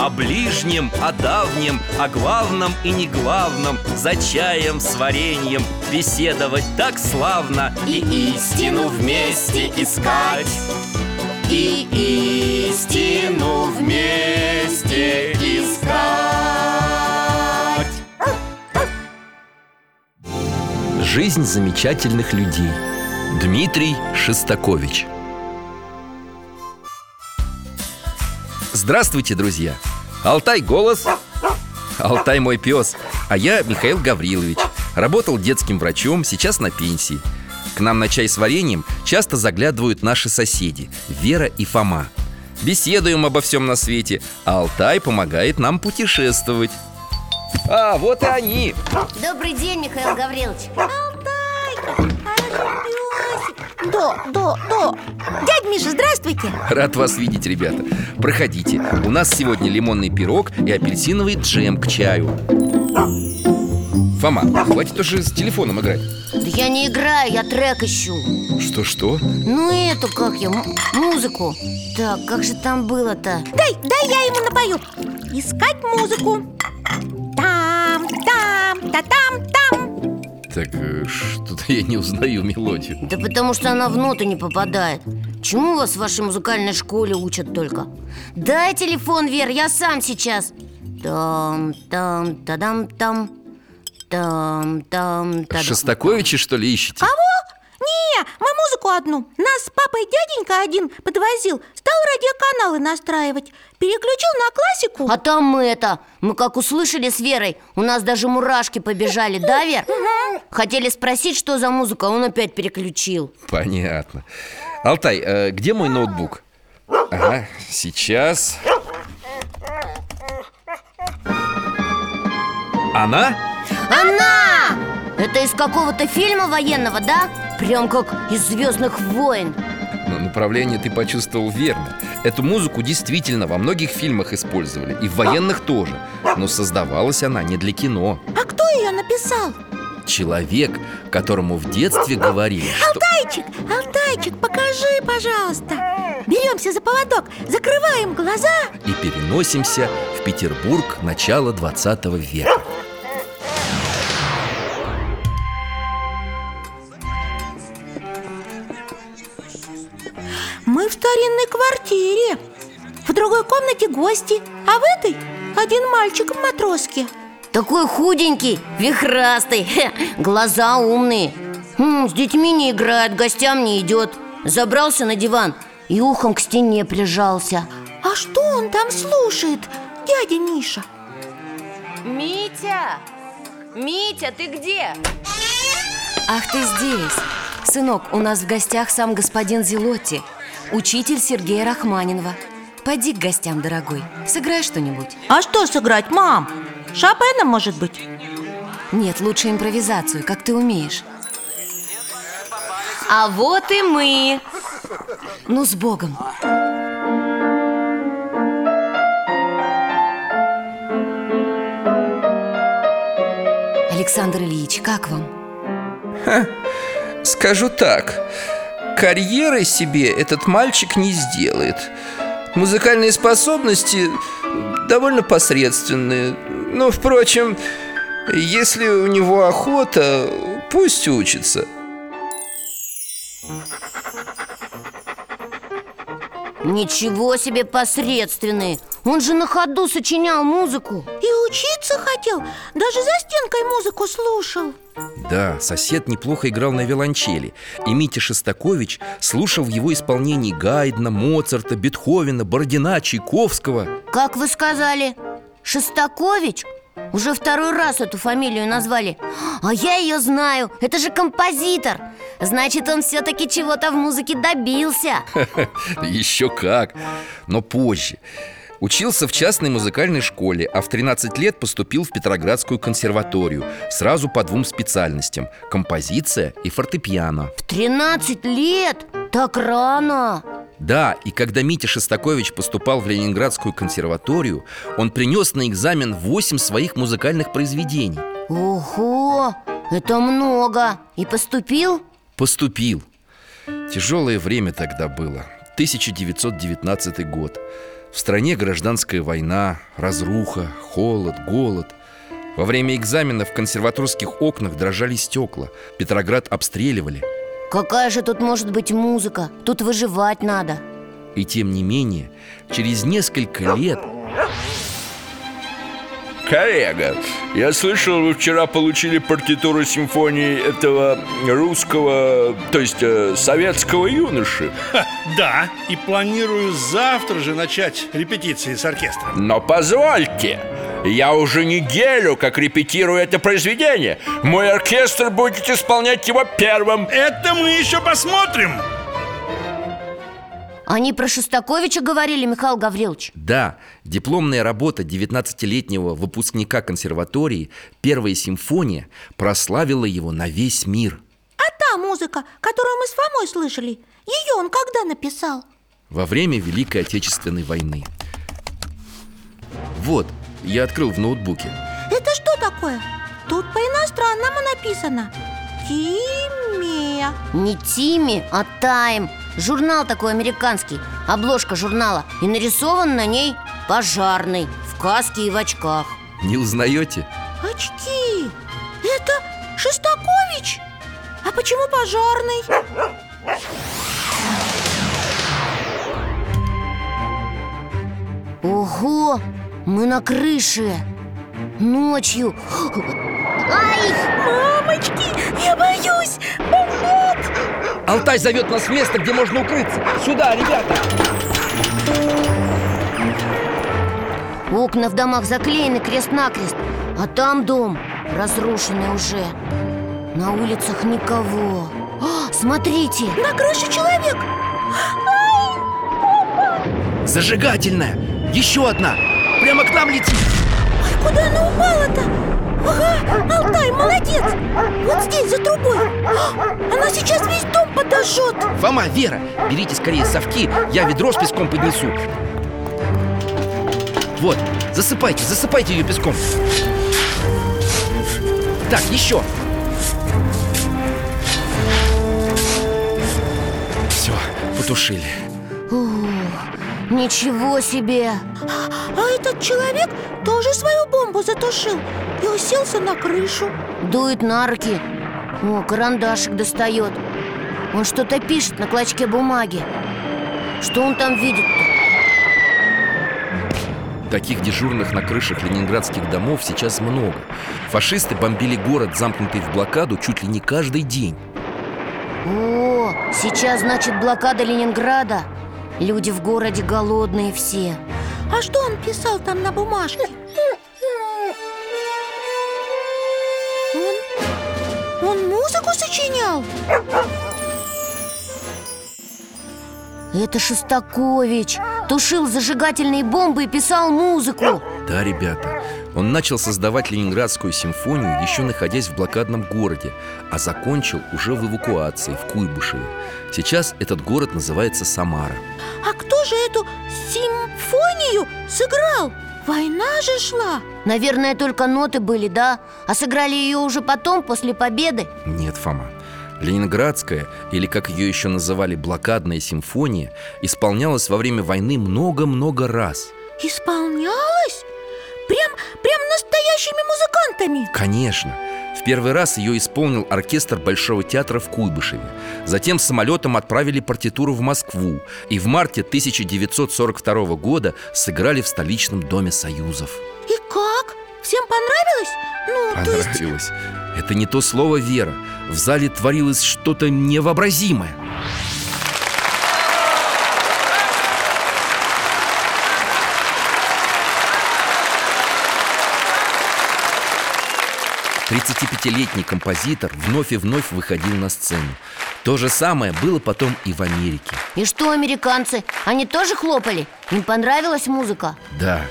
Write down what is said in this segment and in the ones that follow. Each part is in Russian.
О ближнем, о давнем, о главном и не главном За чаем с вареньем беседовать так славно И истину вместе искать. И истину вместе искать. Жизнь замечательных людей. Дмитрий Шестакович Здравствуйте, друзья! Алтай голос Алтай мой пес А я Михаил Гаврилович. Работал детским врачом, сейчас на пенсии. К нам на чай с вареньем часто заглядывают наши соседи Вера и Фома. Беседуем обо всем на свете. А Алтай помогает нам путешествовать. А, вот и они. Добрый день, Михаил Гаврилович. Алтайка, хороший Да, да, да Дядь Миша, здравствуйте. Рад вас видеть, ребята. Проходите. У нас сегодня лимонный пирог и апельсиновый джем к чаю. Фома, хватит уже с телефоном играть. Да я не играю, я трек ищу. Что-что? Ну это как я, музыку. Так, как же там было-то? Дай, дай я ему напою. Искать музыку. Там, там, та там, Так э, что-то я не узнаю мелодию Да потому что она в ноты не попадает Чему вас в вашей музыкальной школе учат только? Дай телефон, Вер, я сам сейчас Там, там, тадам, там Там, там, тадам Шостаковича, что ли, ищете? Кого? Не, мы музыку одну Нас с папой дяденька один подвозил Стал радиоканалы настраивать Переключил на классику А там мы это, мы как услышали с Верой У нас даже мурашки побежали, да, Вер? Хотели спросить, что за музыка, он опять переключил Понятно Алтай, э, где мой ноутбук? Ага, сейчас Она? Она! Это из какого-то фильма военного, да? Прям как из «Звездных войн» Но направление ты почувствовал верно. Эту музыку действительно во многих фильмах использовали И в военных тоже. Но создавалась она не для кино. А кто ее написал? Человек, которому в детстве говорили, что... Алтайчик, Алтайчик, покажи, пожалуйста. Беремся за поводок, закрываем глаза. И переносимся в Петербург начала 20 века старинной квартире. В другой комнате гости А в этой один мальчик в матроске. Такой худенький, вихрастый, хе, глаза умные. М, С детьми не играет, гостям не идет. Забрался на диван и ухом к стене прижался. А что он там слушает, дядя Миша? Митя! Митя, ты где? Ах, ты здесь. Сынок, у нас в гостях сам господин Зелотти Учитель Сергея Рахманинова. Пойди к гостям, дорогой. Сыграй что-нибудь. А что сыграть, мам? Шопена, может быть? Нет, лучше импровизацию, как ты умеешь. А вот и мы. Ну, с Богом. Александр Ильич, как вам? Скажу так, карьеры себе этот мальчик не сделает. Музыкальные способности довольно посредственные. Но, впрочем, если у него охота, пусть учится. Ничего себе посредственный Он же на ходу сочинял музыку. И учиться хотел. Даже за стенкой музыку слушал. Да, сосед неплохо играл на виолончели. И Митя Шостакович слушал в его исполнении Гайдна, Моцарта, Бетховена, Бородина, Чайковского. Как вы сказали? Шостакович? Уже второй раз эту фамилию назвали. А я ее знаю, это же композитор. Значит, он все-таки чего-то в музыке добился. Еще как, но позже Учился в частной музыкальной школе, а в 13 лет поступил в Петроградскую консерваторию Сразу по двум специальностям – композиция и фортепиано. В 13 лет? Так рано! Да, и когда Митя Шостакович поступал в Ленинградскую консерваторию Он принес на экзамен 8 своих музыкальных произведений. Ого, это много! И поступил? Поступил. Тяжелое время тогда было. 1919 год В стране гражданская война, разруха, холод, голод. Во время экзамена в консерваторских окнах дрожали стекла Петроград обстреливали. Какая же тут может быть музыка? Тут выживать надо. И тем не менее, через несколько лет Коллега, я слышал, вы вчера получили партитуру симфонии этого русского, то есть э, советского юноши. Ха, Да, и планирую завтра же начать репетиции с оркестром Но позвольте, я уже неделю как репетирую это произведение. Мой оркестр будет исполнять его первым. Это мы еще посмотрим Они про Шостаковича говорили, Михаил Гаврилович? Да, дипломная работа 19-летнего выпускника консерватории «Первая симфония» прославила его на весь мир. А та музыка, которую мы с Фомой слышали, ее он когда написал? во время Великой Отечественной войны. Вот, я открыл в ноутбуке. Это что такое? Тут по-иностранному написано. Тиме. Не Тими, а Тайм Журнал такой американский Обложка журнала И нарисован на ней пожарный В каске и в очках Не узнаете? Очки Это Шостакович? А почему пожарный? Ого, мы на крыше Ночью Ай! Мамочки, я боюсь Бомбот! Алтай зовет нас в место, где можно укрыться Сюда, ребята! Окна в домах заклеены крест-накрест А там дом разрушенный уже На улицах никого А, Смотрите, На крыше человек Зажигательная! Еще одна! Прямо к нам летит! Ой, куда она упала-то? Ага, Алтай, молодец! Вот здесь, за трубой! А, Она сейчас весь дом подожжет! Фома, Вера, берите скорее совки Я ведро с песком поднесу. Вот, засыпайте, засыпайте ее песком. Так, еще. Все, потушили. Ничего себе! А этот человек тоже свою бомбу затушил И уселся на крышу. Дует на руки. О, карандашик достает. Он что-то пишет на клочке бумаги. Что он там видит-то? Таких дежурных на крышах ленинградских домов сейчас много. Фашисты бомбили город, замкнутый в блокаду, чуть ли не каждый день. О, сейчас, значит, блокада Ленинграда. Люди в городе голодные все А что он писал там на бумажке? Он... Он музыку сочинял? Это Шостакович Тушил зажигательные бомбы и писал музыку Да, ребята, он начал создавать Ленинградскую симфонию, еще находясь в блокадном городе А закончил уже в эвакуации, в Куйбышеве Сейчас этот город называется Самара А кто же эту симфонию сыграл? Война же шла Наверное, только ноты были, да? А сыграли ее уже потом, после победы Нет, Фома Ленинградская, или как ее еще называли, блокадная симфония Исполнялась во время войны много-много раз Исполнялась? Прям, прям настоящими музыкантами? Конечно. В первый раз ее исполнил оркестр Большого театра в Куйбышеве. Затем самолетом отправили партитуру в Москву И в марте 1942 года сыграли в столичном Доме Союзов. И как? Всем понравилось? Ну, то есть... Понравилось. Это не то слово «вера» В зале творилось что-то невообразимое Тридцатипятилетний композитор вновь и вновь выходил на сцену То же самое было потом и в Америке И что американцы? Они тоже хлопали? Им понравилась музыка? Да,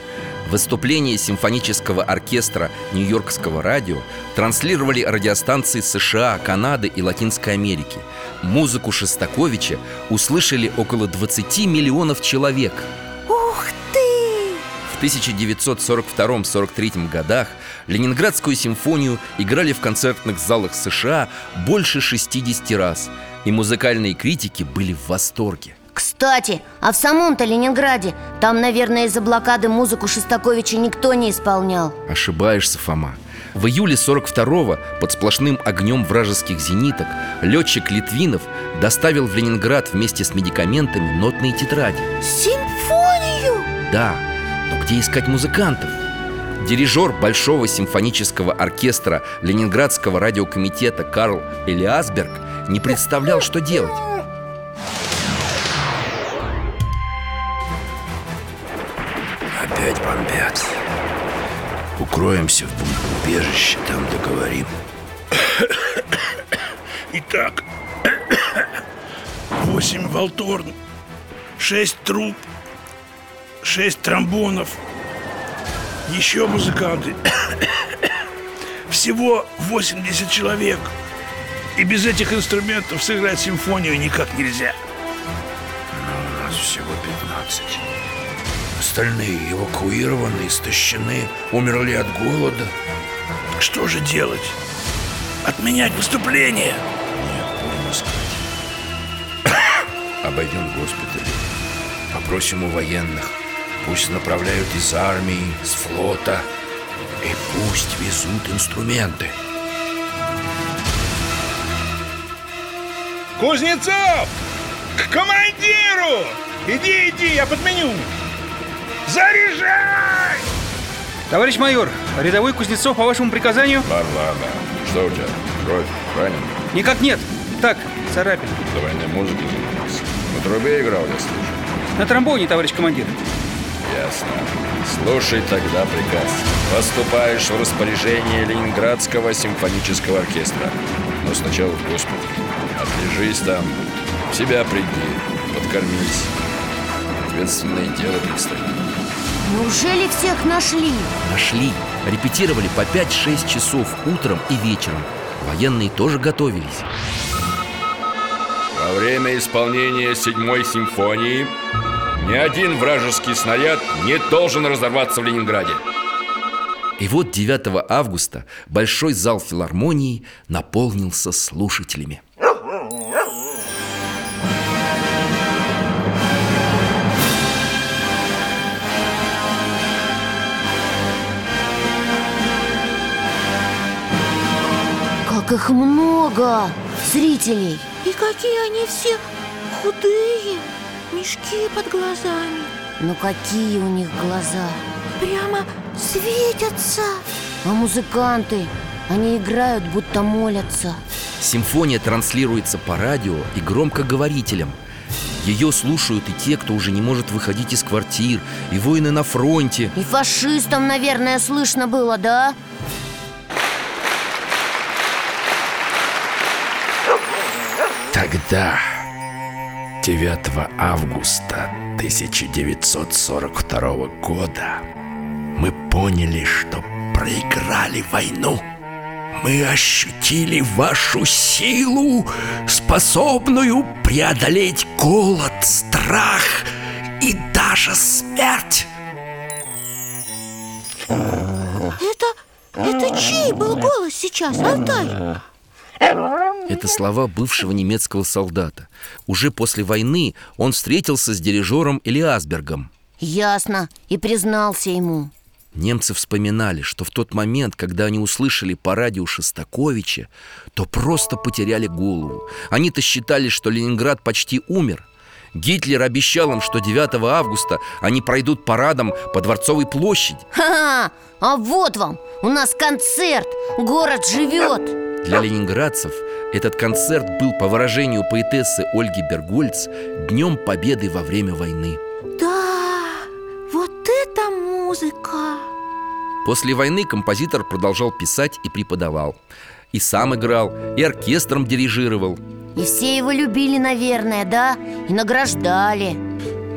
выступление симфонического оркестра Нью-Йоркского радио транслировали радиостанции США, Канады и Латинской Америки Музыку Шостаковича услышали около 20 миллионов человек! В 1942-43 годах Ленинградскую симфонию играли в концертных залах США больше 60 раз И музыкальные критики были в восторге. Кстати, а в самом-то Ленинграде? Там, наверное, из-за блокады музыку Шостаковича никто не исполнял. Ошибаешься, Фома. В июле 42-го под сплошным огнем вражеских зениток Летчик Литвинов доставил в Ленинград вместе с медикаментами нотные тетради. Симфонию! Да, где искать музыкантов? Дирижер Большого симфонического оркестра Ленинградского радиокомитета Карл Элиасберг не представлял, что делать Опять бомбят. Укроемся в бомбоубежище, там договорим. Итак, восемь волторн, шесть труб, шесть тромбонов, еще музыканты. Всего 80 человек. И без этих инструментов сыграть симфонию никак нельзя. У нас всего 15. Остальные эвакуированы, истощены, умерли от голода. Что же делать? Отменять выступление? Нет, будем искать. Обойдем госпитали. Попросим у военных. Пусть направляют из армии, с флота. И пусть везут инструменты. Кузнецов! К командиру! Иди, иди, я подменю! Заряжай! Товарищ майор, рядовой Кузнецов по вашему приказанию? Ладно, ладно. Что у тебя? Кровь? Ранен? Никак нет. Так, царапин. До войны музыкой занимался. На трубе играл, я слышу. На тромбоне, товарищ командир. Ясно. Слушай тогда приказ. Поступаешь в распоряжение Ленинградского симфонического оркестра. Но сначала в госпиталь. Отлежись там. В себя приди. Подкормись. Ответственное дело предстоит. Неужели всех нашли? Нашли Репетировали по 5-6 часов утром и вечером Военные тоже готовились Во время исполнения седьмой симфонии ни один вражеский снаряд не должен разорваться в Ленинграде. И вот 9 августа большой зал филармонии наполнился слушателями Как их много! Зрителей! И какие они все худые, мешки под глазами Ну какие у них глаза! Прямо светятся А музыканты? Они играют, будто молятся Симфония транслируется по радио и громкоговорителям Ее слушают и те, кто уже не может выходить из квартир И воины на фронте И фашистам, наверное, слышно было, да? Тогда, 9 августа 1942 года, мы поняли, что проиграли войну. Мы ощутили вашу силу, способную преодолеть голод, страх и даже смерть. Это, это чей был голос сейчас, Алтай? Это слова бывшего немецкого солдата Уже после войны он встретился с дирижером Элиасбергом Ясно, и признался ему Немцы вспоминали, что в тот момент, когда они услышали по радио Шостаковича, то просто потеряли голову. Они-то считали, что Ленинград почти умер. Гитлер обещал им, что 9 августа они пройдут парадом по Дворцовой площади. Ха-ха! А вот вам! У нас концерт! Город живет! Для ленинградцев этот концерт был, по выражению поэтессы Ольги Бергольц, днем победы во время войны. Да, вот это музыка После войны композитор продолжал писать и преподавал. И сам играл, и оркестром дирижировал. И все его любили, наверное, да? И награждали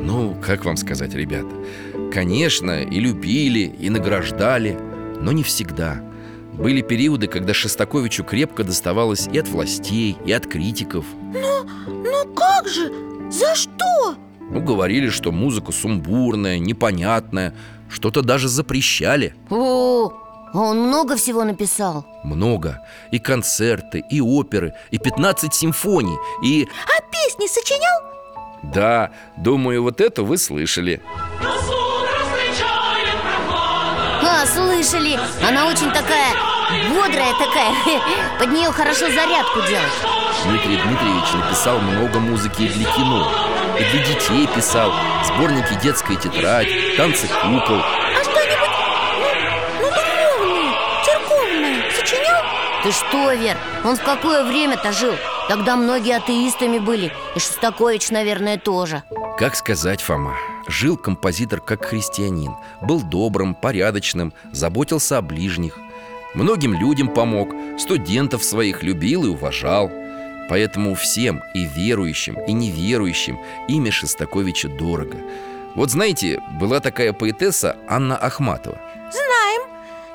Ну, как вам сказать, ребята Конечно, и любили, и награждали Но не всегда Были периоды, когда Шостаковичу крепко доставалось и от властей, и от критиков Ну как же? За что? Ну, говорили, что музыка сумбурная, непонятная Что-то даже запрещали О, а он много всего написал Много И концерты, и оперы, и 15 симфоний И... А песни сочинял? Да, думаю, вот это вы слышали Слышали, она очень такая бодрая такая. Под нее хорошо зарядку делать. Дмитрий Дмитриевич написал много музыки и для кино. И для детей писал. Сборники «Детская тетрадь», «Танцы кукол А что-нибудь, ну, ну, духовное, церковное. Сочинял? Ты что, Вер, он в какое время-то жил? Тогда многие атеистами были. И Шостакович, наверное, тоже. Как сказать, Фома Жил композитор как христианин Был добрым, порядочным, заботился о ближних. Многим людям помог Студентов своих любил и уважал. Поэтому всем, и верующим, и неверующим Имя Шостаковича дорого. Вот знаете, была такая поэтесса Анна Ахматова. Знаем,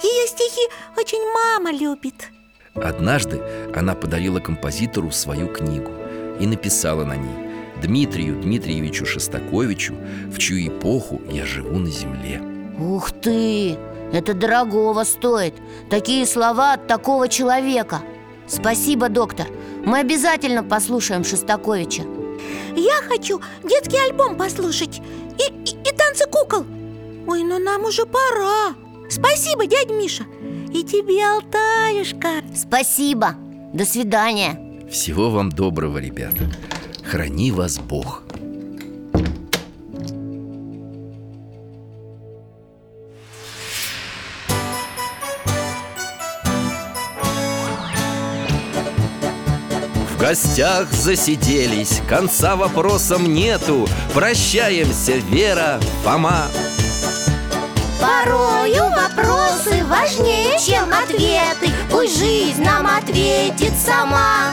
ее стихи очень мама любит. Однажды она подарила композитору свою книгу и написала на ней Дмитрию Дмитриевичу Шостаковичу, в чью эпоху я живу на земле. Ух ты, это дорогого стоит. Такие слова от такого человека. Спасибо, доктор. Мы обязательно послушаем Шостаковича. Я хочу детский альбом послушать и, и, и танцы кукол. Ой, ну нам уже пора. Спасибо, дядь Миша. И тебе, Алтаюшка Спасибо, до свидания. Всего вам доброго, ребята. Храни вас Бог. В гостях засиделись, конца вопросам нету. Прощаемся, Вера, Фома. Порою вопросы важнее, чем ответы. Пусть жизнь нам ответит сама